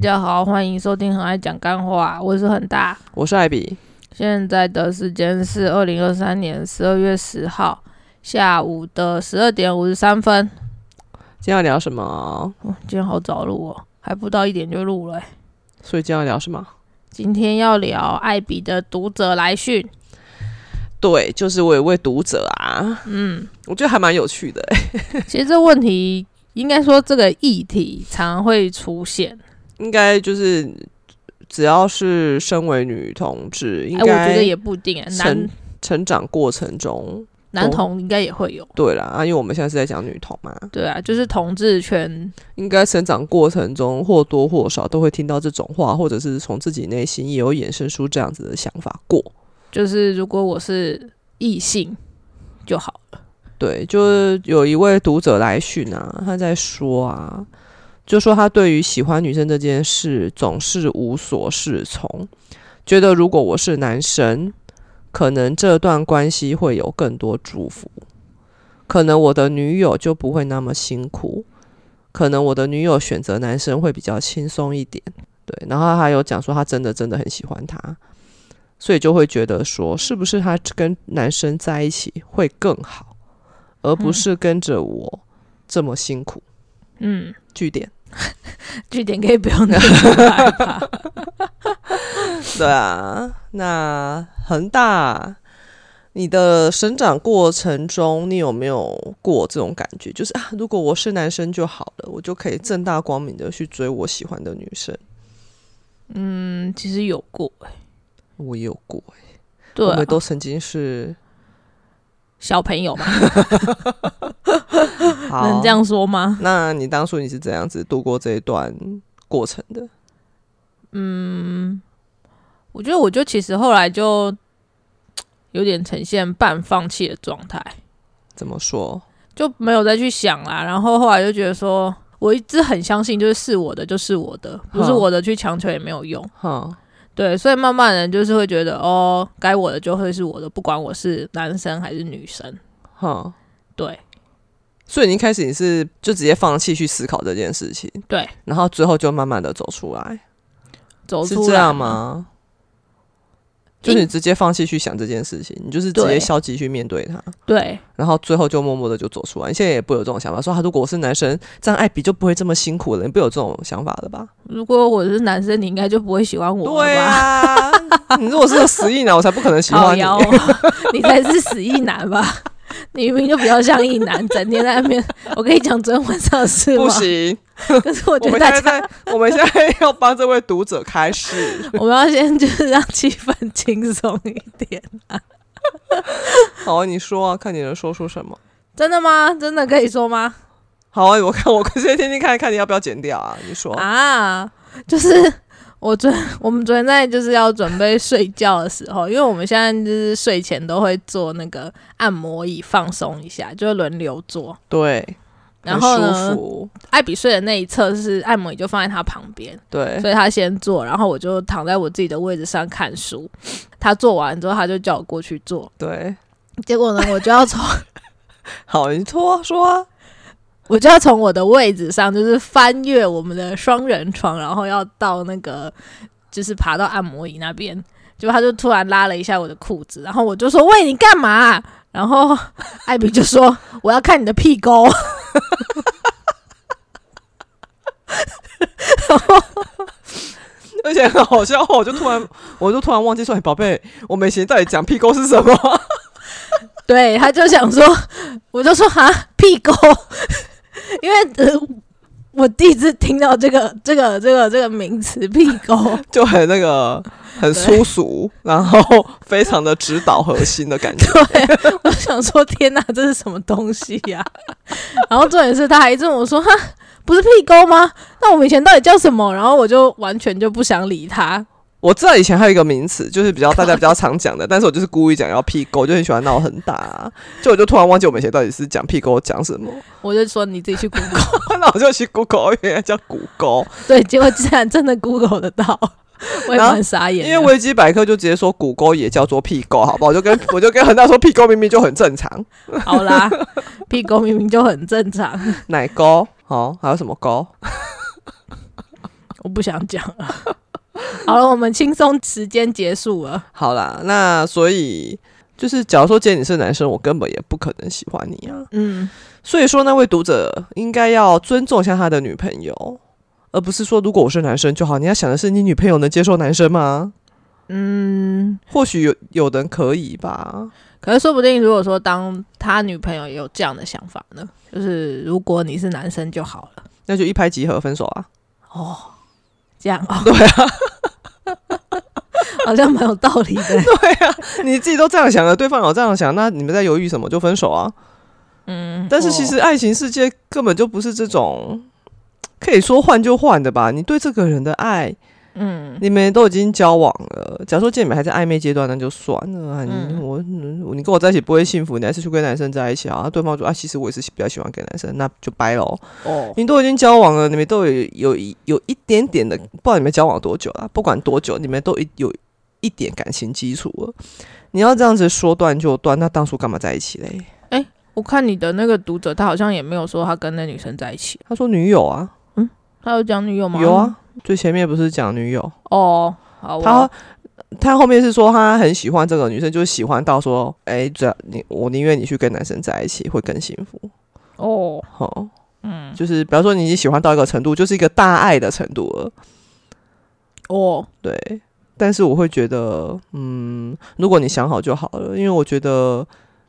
家好，欢迎收听很爱讲干话，我是很大。我是艾比，现在的时间是二零二三年十二月十号下午的十二点五十三分。今天要聊什么？哦，今天好早录哦，还不到一点就录了欸。所以今天要聊什么？今天要聊艾比的读者来讯。对，就是我有位读者啊，嗯，我觉得还蛮有趣的欸。其实这问题应该说这个议题常常会出现。应该就是只要是身为女同志，应哎，我觉得该也不一定成成长过程中，男同应该也会有。对啦，啊，因为我们现在是在讲女同嘛，对啊，就是同志圈应该成长过程中或多或少都会听到这种话，或者是从自己内心也有衍生出这样子的想法过。就是如果我是异性就好了。对，就是有一位读者来讯啊，他在说啊，就说他对于喜欢女生这件事总是无所适从，觉得如果我是男生，可能这段关系会有更多祝福，可能我的女友就不会那么辛苦，可能我的女友选择男生会比较轻松一点。对，然后他还有讲说他真的真的很喜欢他，所以就会觉得说，是不是他跟男生在一起会更好？而不是跟着我这么辛苦。嗯，据点，据点可以不用念出来吧？对啊，那恒大，你的生长过程中，你有没有过这种感觉？就是啊，如果我是男生就好了，我就可以正大光明的去追我喜欢的女生。嗯，其实有过哎、我也有过、欸，对啊、我们都曾经是小朋友嘛，好能这。样说吗？那你当初你是怎样子度过这一段过程的？嗯我觉得，我就其实后来就有点呈现半放弃的状态，怎么说？就没有再去想啦。然后后来就觉得说，我一直很相信，就是是我的就是我的，不是我的去强求也没有用。哈，对，所以慢慢人就是会觉得，哦，该我的就会是我的，不管我是男生还是女生。哈。对所以你一开始你是就直接放弃去思考这件事情，对，然后最后就慢慢的走出来，走出来是这样？吗？就是你直接放弃去想这件事情，你就是直接消极去面对它，对，然后最后就默默的就走出来。你现在也不有这种想法，说他如果我是男生，这样艾比就不会这么辛苦了，你不会有这种想法了吧？如果我是男生，你应该就不会喜欢我？对啊，你如果是个死意男，我才不可能喜欢你。你才是死意男吧？你明明就比较像一男，整天在那边。我跟你讲昨天晚上的事吗？不行，可是我我觉得我们现在要帮这位读者开始。我们要先就是让气氛轻松一点。好，你说啊，看你能说出什么。真的吗？真的可以说吗？好啊，我看我先听听看看你要不要剪掉啊？你说，啊，就是我昨我们昨天在就是要准备睡觉的时候，因为我们现在就是睡前都会做那个按摩椅放松一下，就轮流做。对，然后舒呢，服，艾比睡的那一侧是按摩椅，就放在他旁边，对，所以他先做，然后我就躺在我自己的位置上看书。他做完之后，他就叫我过去做。对，结果呢，我就要从好，你说啊说啊，我就要从我的位置上，就是翻越我们的双人床，然后要到那个，就是爬到按摩椅那边。结果他就突然拉了一下我的裤子，然后我就说：“喂，你干嘛？”然后艾比就说：“ 我要看你的屁沟。”然后 而且很好笑，我就突然，我就突然忘记说，哎，宝贝，我们以前到底讲屁沟是什么？对，他就想说，我就说哈屁沟，因为呃，我第一次听到这个这个这个这个名词屁沟，就很那个，很粗俗，然后 非常的指导核心的感觉。对，我想说天哪，这是什么东西呀、然后重点是他还问我说哈。不是屁沟吗？那我们以前到底叫什么？然后我就完全就不想理他。我知道以前还有一个名词，就是比较大家比较常讲的，但是我就是故意讲要屁沟，就很喜欢闹很大、啊，就我就突然忘记我们以前到底是讲屁沟讲什么，我就说你自己去 Google，那我就去 Google，原来叫骨沟，对，结果竟然真的 Google 得到，我也然后蛮傻眼。因为维基百科就直接说骨沟也叫做屁沟，好不好？我就跟我就跟恒大说屁沟明明就很正常，好啦，屁沟明明就很正常。奶沟，好、还有什么沟？我不想讲了。好了，我们轻松时间结束了。好啦，那所以就是，假如说今天你是男生，我根本也不可能喜欢你啊。嗯，所以说，那位读者应该要尊重一下他的女朋友，而不是说如果我是男生就好。你要想的是，你女朋友能接受男生吗？嗯，或许有有人可以吧。可是说不定，如果说当他女朋友也有这样的想法呢，就是如果你是男生就好了。那就一拍即合，分手啊！哦，这样哦，对啊，好像蛮有道理的。对啊，你自己都这样想了，对方有这样想，那你们在犹豫什么？就分手啊！嗯，但是其实爱情世界根本就不是这种可以说换就换的吧？你对这个人的爱，嗯，你们都已经交往了。假如说见你们还在暧昧阶段，那就算了啊。你、嗯我我你跟我在一起不会幸福，你还是去跟男生在一起啊？对方说啊，其实我也是比较喜欢跟男生，那就掰喽。哦，你都已经交往了，你们都有有一有一点点的，不知道你们交往多久了，不管多久，你们都一有一点感情基础了。你要这样子说断就断，那当初干嘛在一起嘞？哎我看你的那个读者，他好像也没有说他跟那女生在一起，他说女友啊，嗯他有讲女友吗？有啊，最前面不是讲女友，哦，好，他他后面是说他很喜欢这个女生，就是喜欢到说，哎、只要你我宁愿你去跟男生在一起会更幸福。哦，好，嗯，就是比方说你已经喜欢到一个程度，就是一个大爱的程度了。哦，对，但是我会觉得，嗯，如果你想好就好了，因为我觉得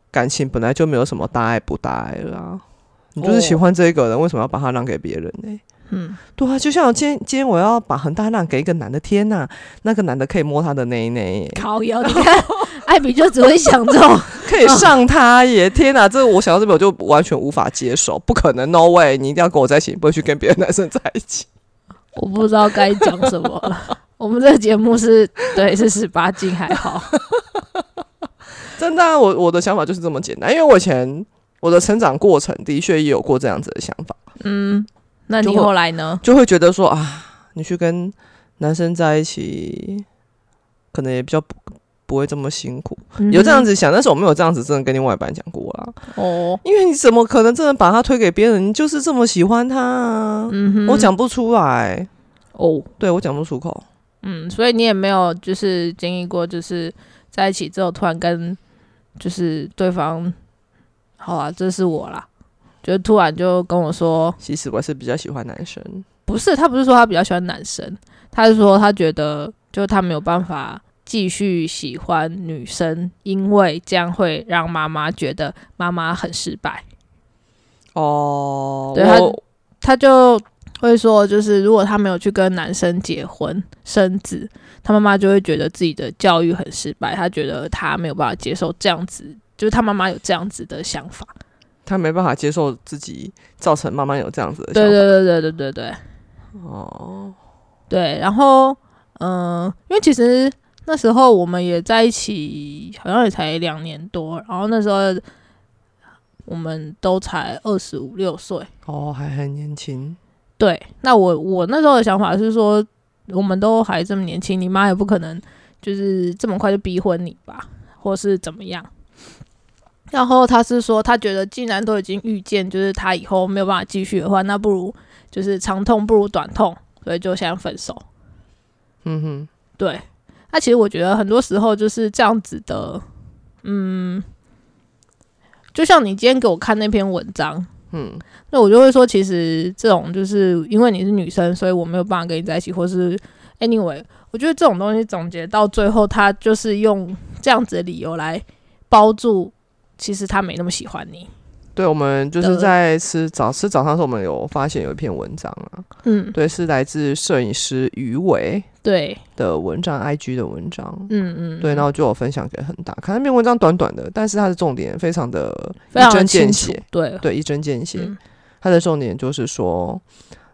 感情本来就没有什么大爱不大爱啦啊。你就是喜哦欢这个人，为什么要把他让给别人呢？嗯，对啊，就像今天今天我要把恒大让给一个男的，天呐，那个男的可以摸他的内内耶，靠腰，你看，艾比就只会想这种，可以上他耶！天哪，这我想到这边我就完全无法接受，不可能，no way！你一定要跟我在一起，你不会去跟别的男生在一起。我不知道该讲什么了。我们这个节目是对是十八禁还好，真的啊、我我的想法就是这么简单，因为我以前我的成长过程的确也有过这样子的想法，嗯，那你后来呢？就会觉得说啊，你去跟男生在一起，可能也比较不不会这么辛苦，有这样子子想，但是我没有这样子真的跟另外一半讲过啦，哦，因为你怎么可能真的把他推给别人？你就是这么喜欢他啊，我讲不出来，哦，对我讲不出口。嗯，所以你也没有就是经历过，就是在一起之后突然跟就是对方，好啊，这是我啦，就突然就跟我说，其实我是比较喜欢男生，不是，他不是说他比较喜欢男生，他是说他觉得就他没有办法继续喜欢女生，因为这样会让妈妈觉得妈妈很失败。哦，对他他就会说，就是如果他没有去跟男生结婚生子，他妈妈就会觉得自己的教育很失败，他觉得他没有办法接受这样子，就是他妈妈有这样子的想法。他没办法接受自己造成妈妈有这样子的想对。对对对对对对哦，对，然后嗯、因为其实那时候我们也在一起，好像也才两年多，然后那时候我们都才二十五六岁。哦，还很年轻。对，那我我那时候的想法是说，我们都还这么年轻，你妈也不可能就是这么快就逼婚你吧，或是怎么样。然后他是说，他觉得既然都已经预见，就是他以后没有办法继续的话，那不如就是长痛不如短痛，所以就想分手。嗯哼，对，那其实我觉得很多时候就是这样子的，嗯，就像你今天给我看那篇文章，嗯，那我就会说，其实这种就是因为你是女生，所以我没有办法跟你在一起，或是 anyway，我觉得这种东西总结到最后，他就是用这样子的理由来包住，其实他没那么喜欢你。对，我们就是在吃早吃早餐的时候，我们有发现有一篇文章啊，嗯，对，是来自摄影师于伟对，的文章，IG 的文章。嗯嗯，对，然后就有分享给恒大看那篇文章，短短的，但是它的重点非常的一针见血，，对，对，一针见血。嗯。它的重点就是说，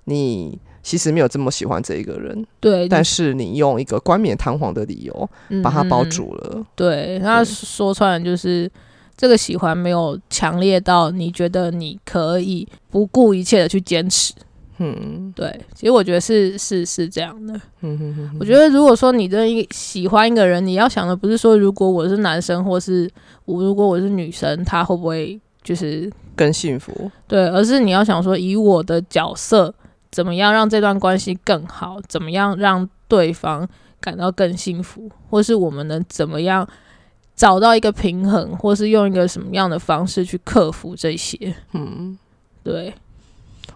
你其实没有这么喜欢这一个人，对，但是你用一个冠冕堂皇的理由嗯把它包嗯。住了。对，那说穿了就是这个喜欢没有强烈到你觉得你可以不顾一切的去坚持。嗯对，其实我觉得是是是这样的。嗯哼哼我觉得如果说你真的一喜欢一个人，你要想的不是说如果我是男生，或是我如果我是女生，他会不会就是更幸福。对，而是你要想说以我的角色怎么样让这段关系更好，怎么样让对方感到更幸福，或是我们能怎么样找到一个平衡，或是用一个什么样的方式去克服这些。嗯，对，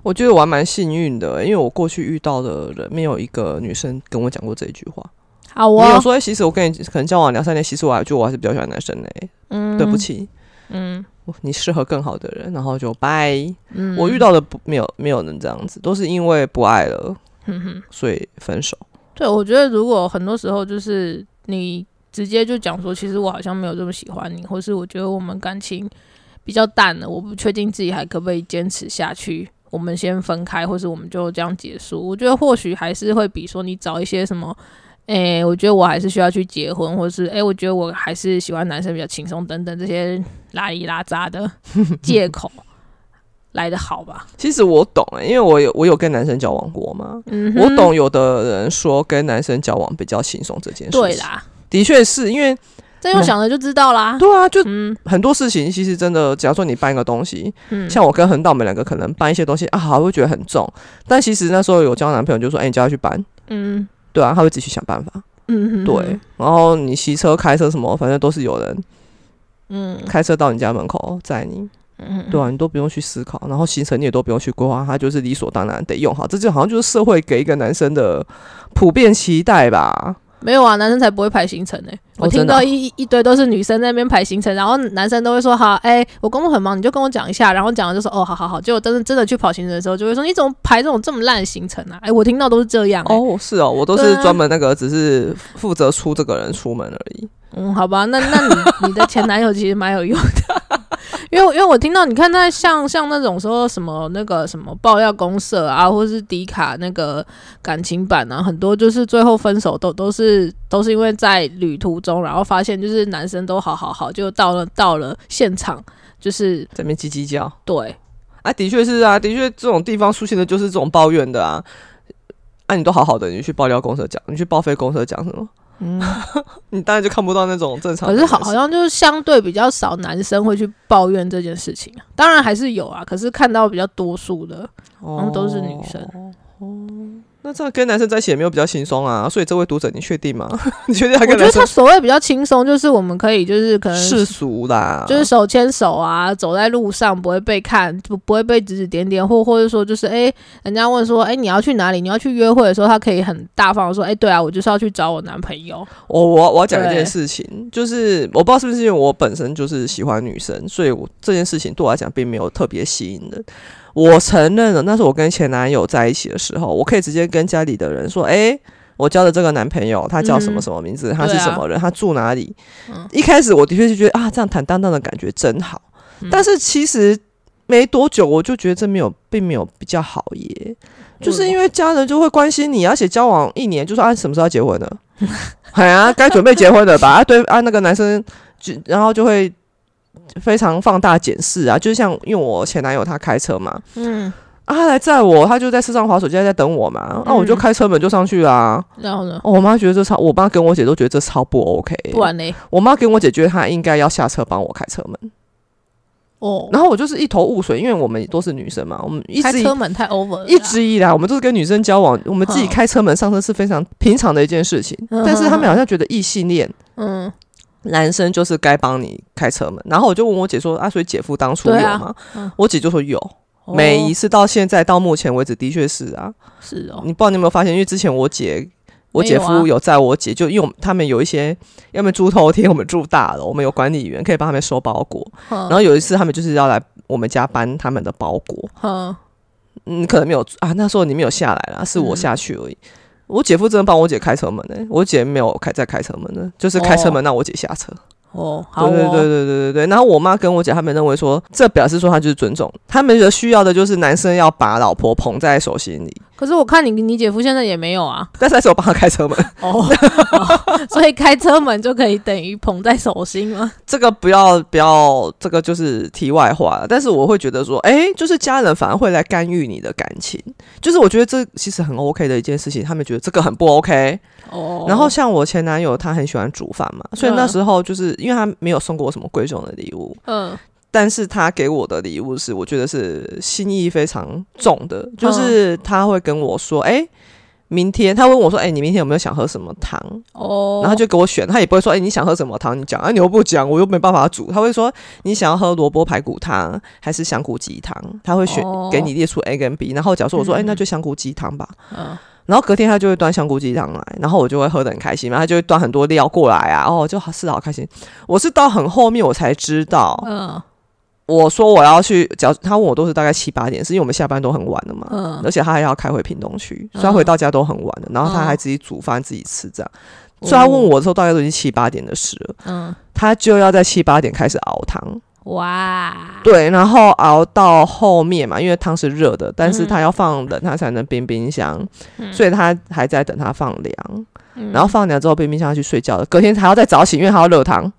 我觉得我还蛮幸运的，因为我过去遇到的人没有一个女生跟我讲过这一句话。好啊，你有说，哎其实我跟你可能交往两三年，其实我还觉得我还是比较喜欢男生嘞、嗯，对不，起，嗯你适合更好的人，然后就拜。嗯，我遇到的不没有没有人这样子，都是因为不爱了，嗯哼，所以分手。对，我觉得如果很多时候就是你直接就讲说，其实我好像没有这么喜欢你，或是我觉得我们感情比较淡了，我不确定自己还可不可以坚持下去。我们先分开，或是我们就这样结束。我觉得或许还是会比说你找一些什么，诶、我觉得我还是需要去结婚，或是诶、我觉得我还是喜欢男生比较轻松等等这些拉里拉杂的 借口来的好吧？其实我懂哎、因为我有我有跟男生交往过嘛，嗯，我懂有的人说跟男生交往比较轻松这件事情。对，啦，的确是因为这用想了就知道啦。对啊，就嗯。很多事情其实真的，假如说你搬一个东西，嗯，像我跟恒道我们两个可能搬一些东西啊，还会觉得很重，但其实那时候有交男朋友就说，哎、你叫他去搬，嗯。对啊，他会自己去想办法。嗯，对，然后你骑车、开车什么，反正都是有人嗯。开车到你家门口载你，嗯，对啊，你都不用去思考，然后行程你也都不用去规划，他就是理所当然得用好，这就好像就是社会给一个男生的普遍期待吧。没有啊，男生才不会排行程呢、我听到一一堆都是女生在那边排行程，然后男生都会说好，哎、我工作很忙，你就跟我讲一下，然后讲了就说哦，好好好，结果真的真的去跑行程的时候，就会说你怎么排这种这么烂的行程啊？哎、我听到都是这样、欸。哦，是哦，我都是专门那个，只是负责出这个人出门而已。嗯，好吧，那那你你的前男友其实蛮有用的，因为因为我听到你看他像像那种说什么那个什么爆料公社啊，或是迪卡那个感情版啊，很多就是最后分手都都是都是因为在旅途中，然后发现就是男生都好好好，就到了到了现场就是这边叽叽叫对，啊，的确是啊，的确这种地方出现的就是这种抱怨的啊。啊，你都好好的，你去爆料公社讲，你去报废公社讲什么？嗯，你当然就看不到那种正常。可是好好像就是相对比较少男生会去抱怨这件事情啊，当然还是有啊，可是看到比较多数的然后都是女生。那这样跟男生在一起也没有比较轻松啊，所以这位读者，你确定吗？你确定他我觉得他所谓比较轻松，就是我们可以就是可能世俗啦？就是手牵手啊，走在路上不会被看，不不会被指指点点，或或者说就是诶，人家问说诶，你要去哪里？你要去约会的时候，他可以很大方的说，诶，对啊，我就是要去找我男朋友。我我我要讲一件事情，就是我不知道是不是因为我本身就是喜欢女生，所以我这件事情对我来讲并没有特别吸引人。我承认了，那是我跟前男友在一起的时候，我可以直接跟家里的人说：“诶，我交的这个男朋友，他叫什么嗯什么名字？他是什么人？他住哪里？”嗯一开始我的确是觉得啊，这样坦荡荡的感觉真好，嗯但是其实没多久，我就觉得这没有，并没有比较好耶。就是因为家人就会关心你，而且交往一年就说啊什么时候要结婚呢？哎呀，该准备结婚了吧？啊，对啊，那个男生就然后就会非常放大检视啊，就像因为我前男友他开车嘛，嗯，啊，他来载我，他就在车上滑手机，他在等我嘛，那、我就嗯开车门就上去啦、然后呢？哦我妈觉得这超，我妈跟我姐都觉得这超不 OK。不然嘞？我妈跟我姐觉得她应该要下车帮我开车门，哦，然后我就是一头雾水，因为我们都是女生嘛，我们一开直以车门太 over 了。一直以来，我们都是跟女生交往，我们自己嗯开车门上车是非常平常的一件事情。嗯但是他们好像觉得异性恋嗯，男生就是该帮你开车门。然后我就问我姐说：“啊，所以姐夫当初有吗？”嗯我姐就说有，哦每一次到现在到目前为止，的确是啊。是哦，你不知道你有没有发现？因为之前我姐。我姐夫有在我姐，就因为他们有一些，要么住头天，我们住大楼，我们有管理员可以帮他们收包裹。然然后有一次他们就是要来我们家搬他们的包裹，嗯嗯，可能没有啊，那时候你没有下来啦，是我嗯下去而已。我姐夫真的帮我姐开车门呢、我姐没有开在开车门呢，就是开车门让我姐下车。哦，好哦，对对对对对对对。然后我妈跟我姐他们认为说，这表示说他就是尊重，他们觉得需要的就是男生要把老婆捧在手心里，可是我看你你姐夫现在也没有啊，但是还是我帮他开车门。哦，哦所以开车门就可以等于捧在手心吗？这个不要不要，这个就是题外话了。但是我会觉得说，哎、就是家人反而会来干预你的感情，就是我觉得这其实很 OK 的一件事情，他们觉得这个很不 OK。哦，然后像我前男友，他很喜欢煮饭嘛，所以那时候就是因为他没有送过我什么贵重的礼物，嗯但是他给我的礼物是我觉得是心意非常重的，就是他会跟我说，哎、明天他问我说：“哎、你明天有没有想喝什么汤？”哦，然后就给我选，他也不会说：“哎、你想喝什么汤？你讲啊，你又不讲，我又没办法煮。”他会说：“你想要喝萝卜排骨汤还是香菇鸡汤？”他会选、哦给你列出 A 跟 B。然后假如说我说：“哎、嗯那就香菇鸡汤吧。嗯然后隔天他就会端香菇鸡汤来，然后我就会喝的很开心嘛，他就会端很多料过来啊，哦，就好吃的好开心。我是到很后面我才知道，嗯我说我要去，只要他问我都是大概七八点，是因为我们下班都很晚了嘛，嗯。而且他还要开回屏东去，所以回到家都很晚了，然后他嗯还自己煮饭自己吃这样。所以他问我的时候，大概都已经七八点的事了，嗯，他就要在七八点开始熬汤，哇，对，然后熬到后面嘛，因为汤是热的，但是嗯他要放冷，他才能冰冰箱，嗯。所以他还在等它放凉，嗯。然后放凉之后冰冰箱要去睡觉了，隔天还要再早起，因为他要热汤。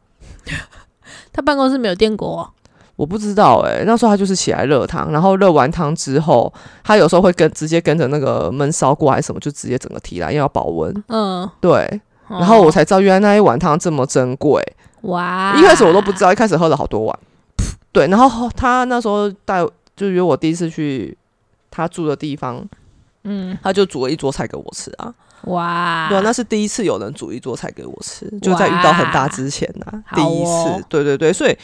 他办公室没有电锅，我不知道哎、那时候他就是起来热汤，然后热完汤之后，他有时候会跟直接跟着那个焖烧锅还是什么，就直接整个提来，因为要保温。嗯，对，然后我才知道原来那一碗汤这么珍贵，哇，一开始我都不知道，一开始喝了好多碗。对，然后他那时候带就约我第一次去他住的地方，嗯，他就煮了一桌菜给我吃啊。哇，对啊，那是第一次有人煮一桌菜给我吃，就在遇到很大之前呐、第好一哦次。对对对，所以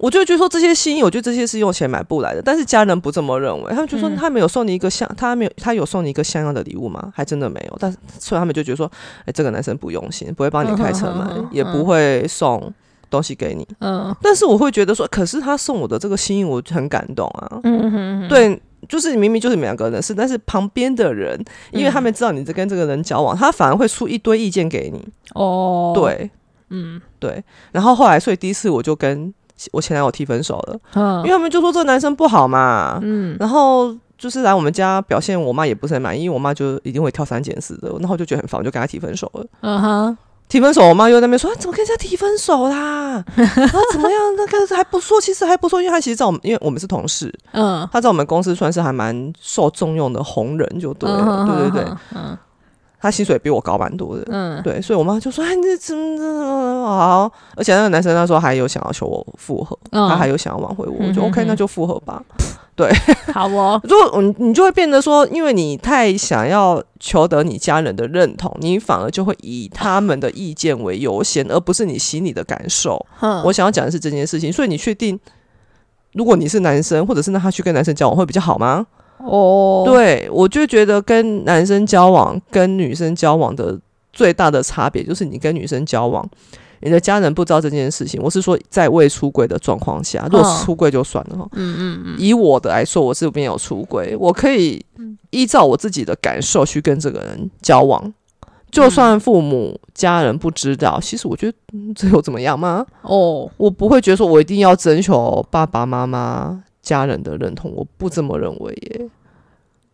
我就觉得说这些心意，我觉得这些是用钱买不来的。但是家人不这么认为，他们就说嗯他没有送你一个像，他没有他有送你一个像样的礼物吗？还真的没有。但是所以他们就觉得说，哎、这个男生不用心，不会帮你开车 门，也不会送东西给你。嗯但是我会觉得说，可是他送我的这个心意，我很感动啊。嗯哼，对，就是明明就是你们两个人的事，但是旁边的人，因为他们知道你在跟这个人交往，他反而会出一堆意见给你。哦，，对嗯对，然后后来，所以第一次我就跟我前男友提分手了，嗯因为他们就说这个男生不好嘛，嗯然后。就是来我们家表现，我妈也不是很满意，因为我妈就一定会挑三拣四的，然后我就觉得很烦，我就跟他提分手了。嗯哼，提分手，我妈又在那边说、啊、怎么跟人家提分手啦？然后怎么样？那个还不错，其实还不错，因为他其实在我们，因为我们是同事，嗯，他在我们公司算是还蛮受重用的红人，就对了，对对对，嗯他薪水比我高蛮多的，嗯，对，所以我妈就说：“哎，你这怎么怎么好？”而且那个男生那时候还有想要求我复合，嗯他还有想要挽回我，我就 OK，哼那就复合吧。对 好哦，如果你你就会变得说，因为你太想要求得你家人的认同，你反而就会以他们的意见为优先，而不是你心里的感受。嗯我想要讲的是这件事情，所以你确定，如果你是男生，或者是让他去跟男生交往会比较好吗？哦，，对，我就觉得跟男生交往跟女生交往的最大的差别，就是你跟女生交往，你的家人不知道这件事情。我是说，在未出轨的状况下，如果是出轨就算了哈。嗯嗯嗯，以我的来说，我这边有出轨，我可以依照我自己的感受去跟这个人交往。就算父母、家人不知道，其实我觉得、嗯这又怎么样吗？哦，我不会觉得说我一定要征求爸爸妈妈、家人的认同，我不这么认为耶。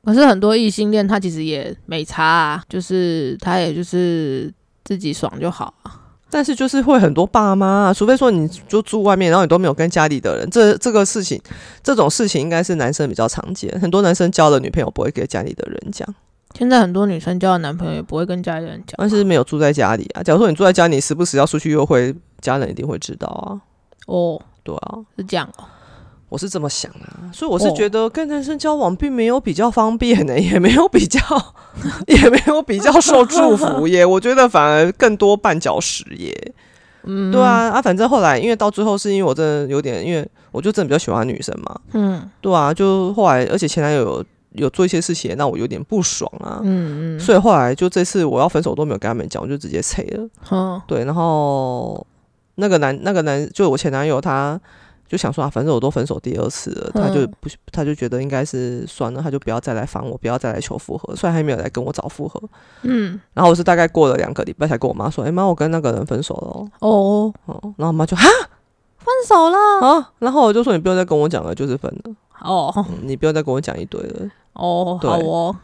可是很多异性恋他其实也没差啊，就是他也就是自己爽就好啊。但是就是会很多爸妈、啊，除非说你就住外面，然后你都没有跟家里的人，这这个事情，这种事情应该是男生比较常见。很多男生交了女朋友不会给家里的人讲，现在很多女生交了男朋友也不会跟家里人讲，但是没有住在家里啊。假如说你住在家里，时不时要出去约会，家人一定会知道啊。哦，对啊，是这样哦，我是这么想啊，所以我是哦觉得跟男生交往并没有比较方便呢、也没有比较，也没有比较受祝福耶。我觉得反而更多绊脚石耶。嗯，对，啊，啊，反正后来因为到最后是因为我真的有点，因为我就真的比较喜欢女生嘛，嗯对啊，就后来而且前男友有有做一些事情也让我有点不爽啊，嗯嗯，所以后来就这次我要分手都没有跟他们讲，我就直接拆了。嗯对，然后那个男那个男就我前男友他。就想说啊，反正我都分手第二次了，他就嗯不，他就觉得应该是算了，他就不要再来烦我，不要再来求复合，虽然还没有来跟我找复合。嗯，然后我是大概过了两个礼拜才跟我妈说，哎、妈，我跟那个人分手了哦。哦，哦，然后我妈就哈分手了，啊，然后我就说你不用再跟我讲了，就是分了，哦嗯，你不用再跟我讲一堆了。哦，对好哦，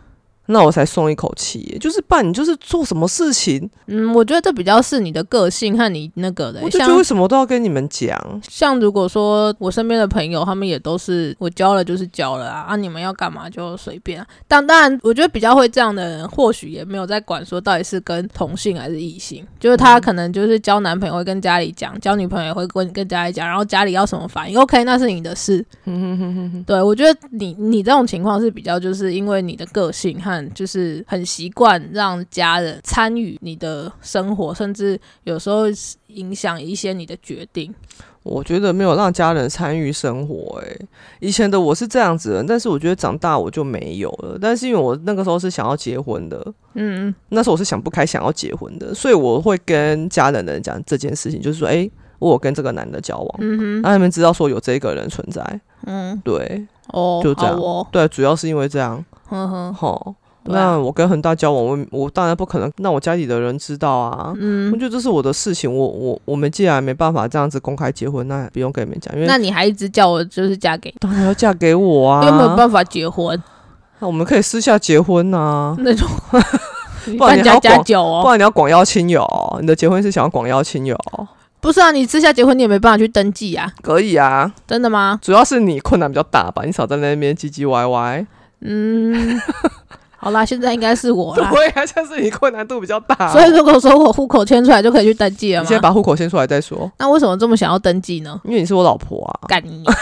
那我才松一口气耶。就是办，你就是做什么事情，嗯，我觉得这比较是你的个性和你那个的、我就觉得为什么都要跟你们讲。像如果说我身边的朋友，他们也都是我交了就是交了啊，啊，你们要干嘛就随便、啊。但当然，我觉得比较会这样的人，或许也没有在管说到底是跟同性还是异性，就是他可能就是交男朋友会跟家里讲，交女朋友也会跟跟家里讲，然后家里要什么反应，OK，那是你的事。对，我觉得你你这种情况是比较就是因为你的个性和就是很习惯让家人参与你的生活，甚至有时候影响一些你的决定。我觉得没有让家人参与生活、欸，以前的我是这样子的，但是我觉得长大我就没有了。但是因为我那个时候是想要结婚的，嗯，那时候我是想不开想要结婚的，所以我会跟家人的人讲这件事情，就是说，哎、我有跟这个男的交往，嗯哼，让他们知道说有这个人存在。嗯，对哦，就这样哦，对，主要是因为这样，呵呵，吼。那我跟恒大交往，我我当然不可能让我家里的人知道啊。嗯。我嗯，觉得这是我的事情，我我我们既然没办法这样子公开结婚，那不用跟你们讲，因为那你还一直叫我就是嫁给当然要嫁给我啊。你，又没有办法结婚。那我们可以私下结婚呐、那种，不然你要广加酒哦，不然你要广邀亲友，你的结婚是想要广邀亲友，不是啊，你私下结婚你也没办法去登记啊，可以啊。真的吗？主要是你困难比较大吧，你少在那边唧唧歪歪。嗯，好啦，现在应该是我啦。对啊，像是你困难度比较大。所以如果说我户口迁出来就可以去登记了吗？你先把户口迁出来再说，那为什么这么想要登记呢？因为你是我老婆啊，干你！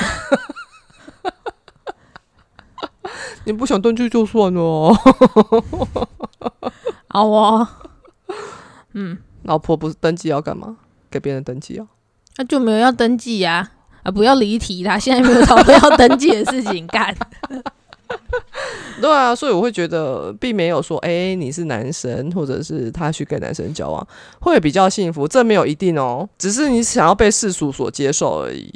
你不想登记就算了 哦。好哦，老婆不是登记要干嘛？给别人登记啊？那就没有要登记呀、啊。不要离题啦，现在没有找到要登记的事情干。对啊，所以我会觉得，并没有说，哎、你是男生，或者是他去跟男生交往，会比较幸福，这没有一定哦，只是你想要被世俗所接受而已，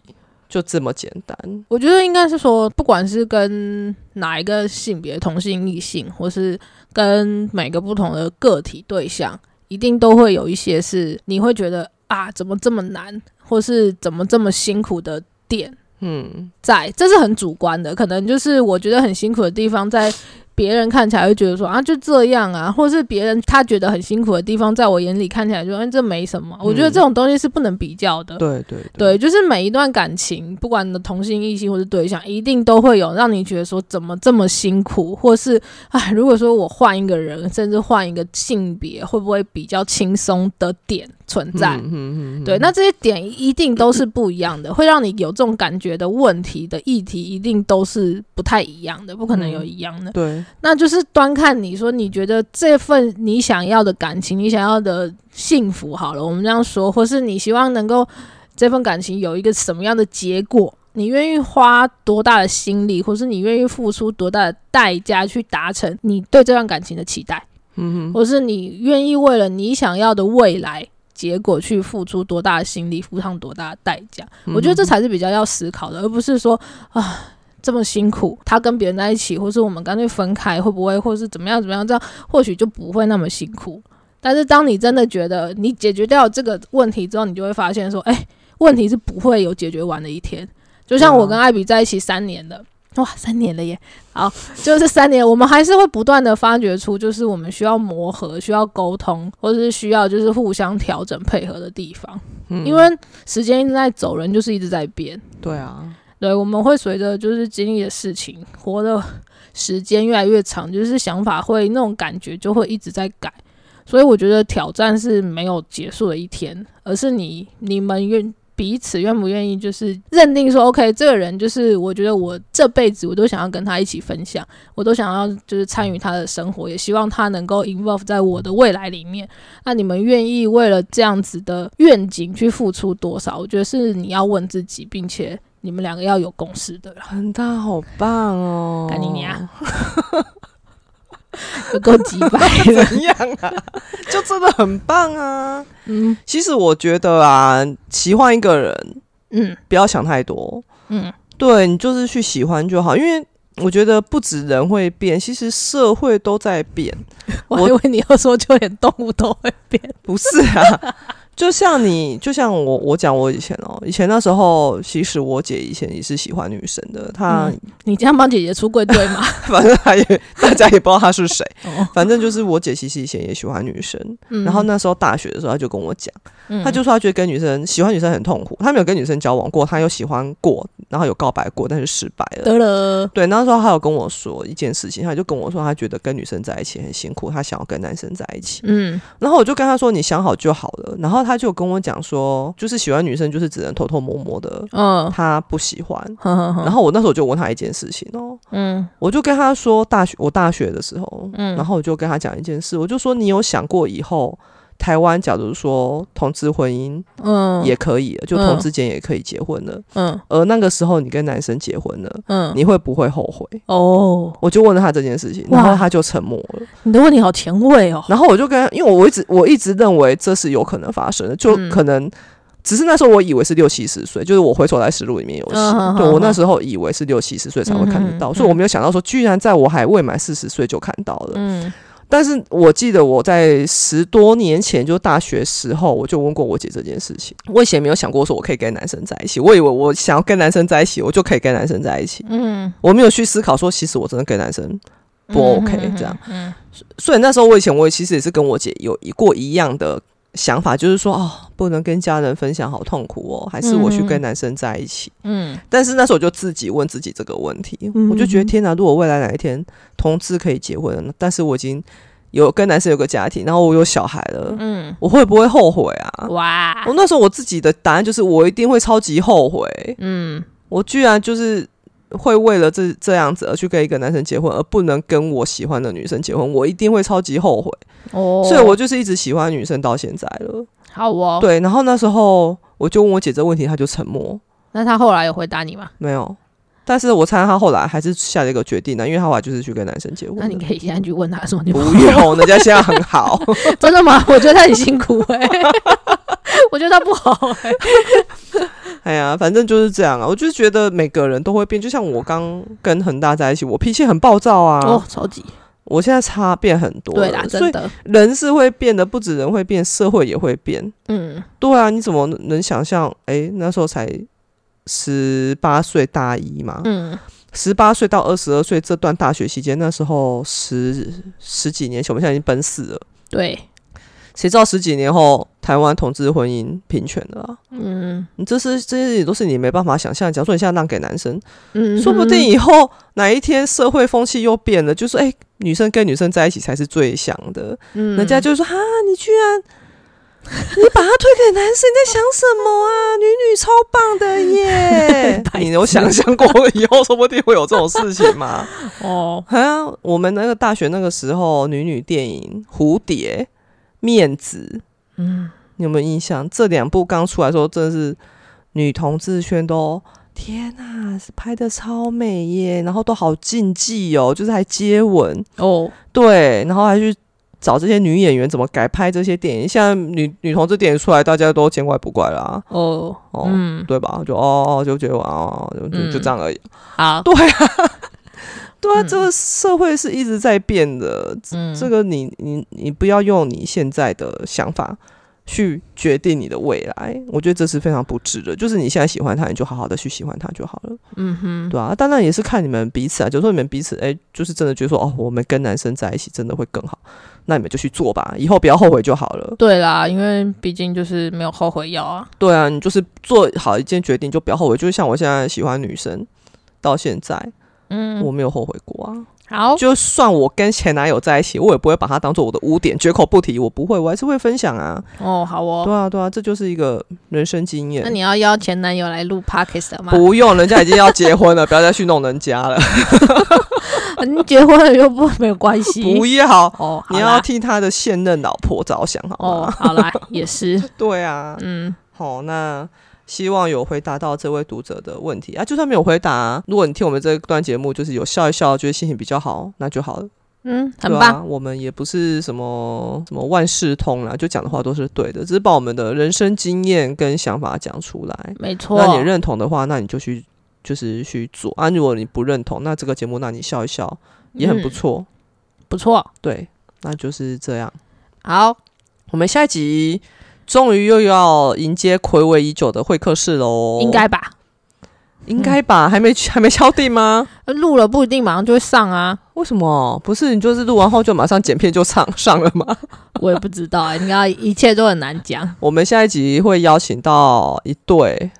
就这么简单。我觉得应该是说，不管是跟哪一个性别，同性、异性，或是跟每个不同的个体对象，一定都会有一些是你会觉得啊，怎么这么难，或是怎么这么辛苦的点。嗯，在，这是很主观的，可能就是我觉得很辛苦的地方，在别人看起来会觉得说啊就这样啊，或是别人他觉得很辛苦的地方，在我眼里看起来就哎这没什么。我觉得这种东西是不能比较的。对对对，就是每一段感情，不管你的同性、异性或是对象，一定都会有让你觉得说怎么这么辛苦，或是哎，如果说我换一个人，甚至换一个性别，会不会比较轻松的点存在？嗯嗯嗯，对，那这些点一定都是不一样的，会让你有这种感觉的问题的议题，一定都是不太一样的，不可能有一样的。对，那就是端看你说，你觉得这份你想要的感情，你想要的幸福，好了，我们这样说，或是你希望能够这份感情有一个什么样的结果，你愿意花多大的心力，或是你愿意付出多大的代价去达成你对这段感情的期待，嗯哼，或是你愿意为了你想要的未来。结果去付出多大的心力，付上多大的代价，我觉得这才是比较要思考的，而不是说啊这么辛苦，他跟别人在一起，或是我们干脆分开，会不会，或是怎么样怎么样，这样或许就不会那么辛苦。但是当你真的觉得你解决掉这个问题之后，你就会发现说，哎、问题是不会有解决完的一天。就像我跟艾比在一起三年了，哇，三年了耶！好，就是三年，我们还是会不断的发掘出，就是我们需要磨合、需要沟通，或者是需要就是互相调整配合的地方。嗯因为时间一直在走，人就是一直在变。对啊，对，我们会随着就是经历的事情，活的时间越来越长，就是想法会那种感觉就会一直在改。所以我觉得挑战是没有结束的一天，而是你你们愿彼此愿不愿意，就是认定说，OK，这个人就是我觉得我这辈子我都想要跟他一起分享，我都想要就是参与他的生活，也希望他能够 involve 在我的未来里面。那你们愿意为了这样子的愿景去付出多少？我觉得是你要问自己，并且你们两个要有共识的啦。恒大好棒哦，干你娘！有够几百的，怎样啊？就真的很棒啊！嗯。其实我觉得啊，喜欢一个人嗯。不要想太多，嗯，对你就是去喜欢就好，因为我觉得不止人会变，其实社会都在变。我以为你要说就连动物都会变，不是啊，就像你，就像我，我讲我以前哦，以前那时候，其实我姐以前也是喜欢女生的，她、嗯你这样帮姐姐出柜对吗？反正她也大家也不知道她是谁，哦，反正就是我姐其实以前也喜欢女生，嗯然后那时候大学的时候，她就跟我讲，嗯她就说他觉得跟女生喜欢女生很痛苦，他没有跟女生交往过，他有喜欢过，然后有告白过，但是失败了。得了，对，那时候他有跟我说一件事情，他就跟我说，他觉得跟女生在一起很辛苦，他想要跟男生在一起。嗯然后我就跟他说，你想好就好了。然后他就跟我讲说，就是喜欢女生就是只能偷偷摸摸的，嗯，他不喜欢。呵呵呵然后我那时候就问他一件事情哦，嗯我就跟他说，大学我大学的时候，嗯然后我就跟他讲一件事，我就说你有想过以后台湾假如说同志婚姻嗯，也可以了，就嗯同志间也可以结婚了，嗯而那个时候你跟男生结婚了，嗯，你会不会后悔？哦，我就问了他这件事情，然后他就沉默了。你的问题好前卫哦。然后我就跟，因为我一直我一直认为这是有可能发生的，就嗯可能。只是那时候我以为是六七十岁，就是我回首来实录里面有写，嗯嗯嗯对我那时候以为是六七十岁才会看得到，所以我没有想到说，居然在我还未满四十岁就看到了。嗯但是我记得我在十多年前，就大学时候，我就问过我姐这件事情。我以前没有想过说我可以跟男生在一起，我以为我想要跟男生在一起，我就可以跟男生在一起。嗯，我没有去思考说，其实我真的跟男生不 OK 嗯这样。，嗯所以那时候我以前我也其实也是跟我姐有一过一样的想法，就是说哦，不能跟家人分享，好痛苦哦，还是我去跟男生在一起。嗯但是那时候我就自己问自己这个问题，嗯我就觉得天哪，如果未来哪一天同志可以结婚了，但是我已经有跟男生有个家庭，然后我有小孩了，嗯，我会不会后悔啊？哇我，那时候我自己的答案就是，我一定会超级后悔。嗯我居然就是会为了这这样子而去跟一个男生结婚，而不能跟我喜欢的女生结婚，我一定会超级后悔。哦，所以我就是一直喜欢女生到现在了。好哦。，对，然后那时候我就问我姐这个问题，她就沉默，那她后来有回答你吗？没有。但是我猜她后来还是下了一个决定呢，因为她后来就是去跟男生结婚。那你可以现在去问他说你不用，人家现在很好。真的吗？我觉得他很辛苦哎、我觉得他不好哎、哎呀，反正就是这样啊。我就是觉得每个人都会变，就像我刚跟恒大在一起，我脾气很暴躁啊。哦，超级我现在差变很多了，对啦，真的，人是会变的，不止人会变，社会也会变。嗯对啊，你怎么能想象？哎、那时候才十八岁大一嘛，嗯十八岁到二十二岁这段大学期间，那时候十十几年前，我们现在已经奔四了。对，谁知道十几年后台湾同志婚姻平权了啊？嗯你这是这些也都是你没办法想象。假如说你现在让给男生，嗯，说不定以后哪一天社会风气又变了，就是哎、女生跟女生在一起才是最想的。嗯人家就说哈，你居然你把他推给男生，你在想什么啊？女女超棒的耶 你有想象过以后说不定会有这种事情吗？哦，好像，我们那个大学那个时候，女女电影《蝴蝶》《面子》，嗯。你有没有印象？这两部刚出来的时候，真的是女同志圈都天呐、是拍的超美耶，然后都好禁忌哦，就是还接吻，哦，对，然后还去找这些女演员怎么改拍这些电影。现在女女同志电影出来，大家都见怪不怪啦，哦，哦，嗯，对吧？就哦哦，就觉得哦，就就这样而已。好，对啊，对啊，嗯这个社会是一直在变的。嗯，这个你你你不要用你现在的想法去决定你的未来，我觉得这是非常不智的。就是你现在喜欢他，你就好好的去喜欢他就好了，嗯哼，对啊，当然也是看你们彼此啊，就是说你们彼此，哎、就是真的觉得说，哦，我们跟男生在一起真的会更好，那你们就去做吧，以后不要后悔就好了。对啦，因为毕竟就是没有后悔药啊，对啊，你就是做好一件决定就不要后悔，就是像我现在喜欢女生，到现在嗯，我没有后悔过啊。好，就算我跟前男友在一起，我也不会把他当做我的污点，绝口不提。我不会，我还是会分享啊。哦，好哦，对啊，对啊，这就是一个人生经验。那你要邀前男友来录 podcast 吗？不用，人家已经要结婚了，不要再去弄人家了。你结婚了又不没有关系，不要，哦，好你要替他的现任老婆着想，好哦，好啦，也是，对啊，嗯，好，那希望有回答到这位读者的问题啊。就算没有回答、如果你听我们这段节目，就是有笑一笑，觉得心情比较好，那就好了。嗯，很棒，啊，我们也不是什么什么万事通啦，就讲的话都是对的，只是把我们的人生经验跟想法讲出来。没错。那你认同的话，那你就去就是去做啊。如果你不认同，那这个节目那你笑一笑也很不嗯错。不错，对，那就是这样。好，我们下一集终于又要迎接暌违已久的会客室喽，应该吧？应该吧？还没还没敲定吗？录了不一定马上就会上啊，为什么？不是你就是录完后就马上剪片就上上了吗？我也不知道哎、你看一切都很难讲我们下一集会邀请到一对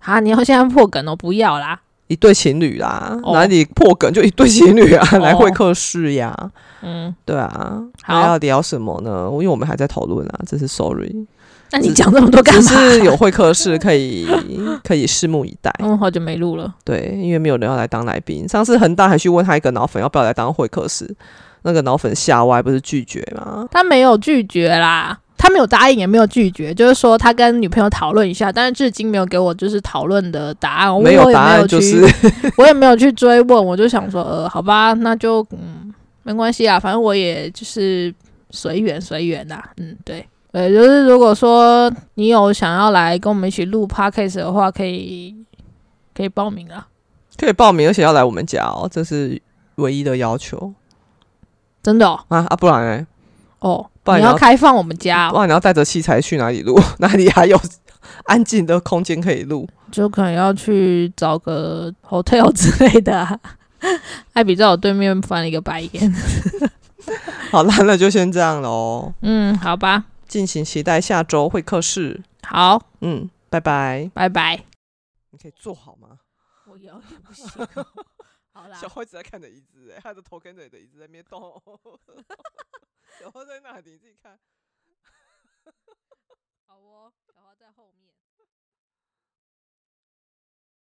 啊！你要现在破梗哦，不要啦。一对情侣啦，哦哪里破梗就一对情侣啊，来会客室呀，嗯，对啊，好还要聊什么呢？因为我们还在讨论啊，真是 sorry，那你讲这么多干只嘛？是有会客室 可以可以拭目以待。嗯，好久没录了。对，因为没有人要来当来宾。上次恒大还去问他一个脑粉要不要来当会客室，那个脑粉吓歪，不是拒绝吗？他没有拒绝啦，他没有答应，也没有拒绝，就是说他跟女朋友讨论一下，但是至今没有给我就是讨论的答案，我没有答案就是我也没有去追问，我就想说，呃，好吧，那就嗯，没关系啊，反正我也就是随缘随缘啦，嗯，对。呃，就是如果说你有想要来跟我们一起录 podcast 的话，可以可以报名啊，可以报名，而且要来我们家哦，这是唯一的要求真的哦，啊啊！不然呢？哦你不然你要要开放我们家、哦，不然你要带着器材去哪里录？哪里还有安静的空间可以录？就可能要去找个 hotel 之类的、啊。艾比在我对面翻了一个白眼。好啦，那就先这样喽，嗯，好吧，敬请期待下周会客室。好，嗯，拜拜。拜拜。你可以坐好吗？我有点不行。好啦小，花一直在看着椅子，哎，他的头跟着你的椅子在那边动。小花在那里，你自己看。